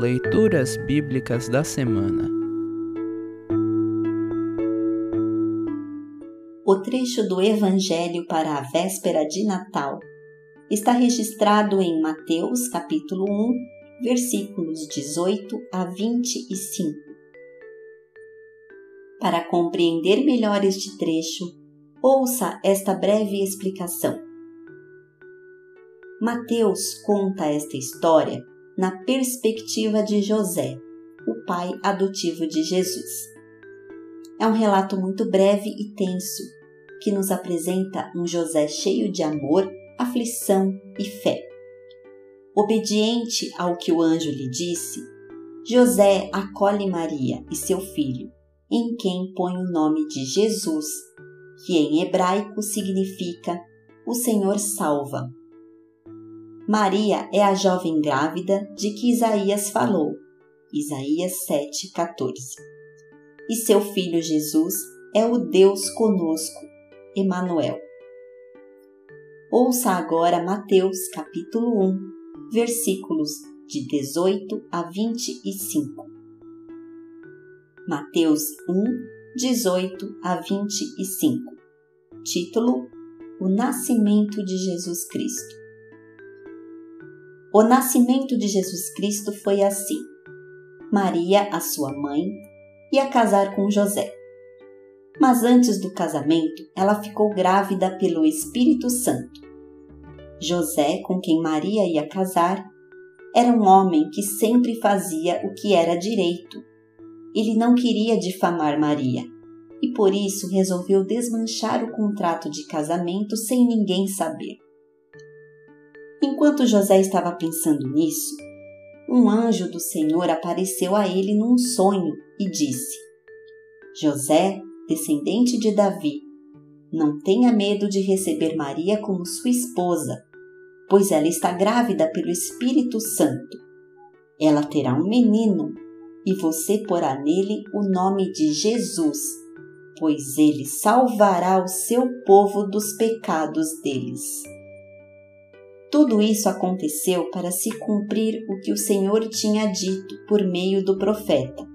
Leituras Bíblicas da Semana O trecho do Evangelho para a véspera de Natal está registrado em Mateus capítulo 1, versículos 18 a 25. Para compreender melhor este trecho, ouça esta breve explicação. Mateus conta esta história na perspectiva de José, o pai adotivo de Jesus. É um relato muito breve e tenso que nos apresenta um José cheio de amor, aflição e fé. Obediente ao que o anjo lhe disse, José acolhe Maria e seu filho, em quem põe o nome de Jesus, que em hebraico significa o Senhor salva. Maria é a jovem grávida de que Isaías falou, Isaías 7,14. E seu filho Jesus é o Deus conosco, Emanuel. Ouça agora Mateus capítulo 1, versículos de 18 a 25. Mateus 1, 18 a 25. Título: O Nascimento de Jesus Cristo. O nascimento de Jesus Cristo foi assim: Maria, a sua mãe, ia casar com José. Mas antes do casamento, ela ficou grávida pelo Espírito Santo. José, com quem Maria ia casar, era um homem que sempre fazia o que era direito. Ele não queria difamar Maria e por isso resolveu desmanchar o contrato de casamento sem ninguém saber. Enquanto José estava pensando nisso, um anjo do Senhor apareceu a ele num sonho e disse: José, descendente de Davi, não tenha medo de receber Maria como sua esposa, pois ela está grávida pelo Espírito Santo. Ela terá um menino e você porá nele o nome de Jesus, pois ele salvará o seu povo dos pecados deles. Tudo isso aconteceu para se cumprir o que o Senhor tinha dito por meio do profeta.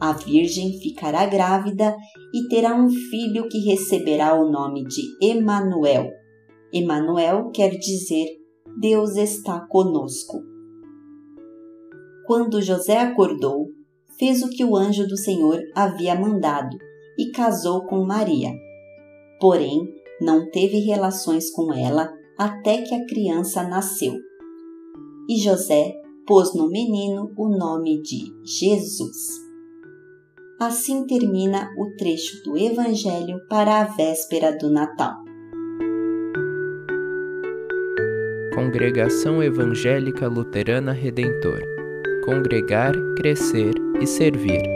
A Virgem ficará grávida e terá um filho que receberá o nome de Emanuel. Emanuel quer dizer Deus está conosco. Quando José acordou, fez o que o anjo do Senhor havia mandado e casou com Maria. Porém, não teve relações com ela até que a criança nasceu. E José pôs no menino o nome de Jesus. Assim termina o trecho do Evangelho para a véspera do Natal. Congregação Evangélica Luterana Redentor Congregar, Crescer e Servir.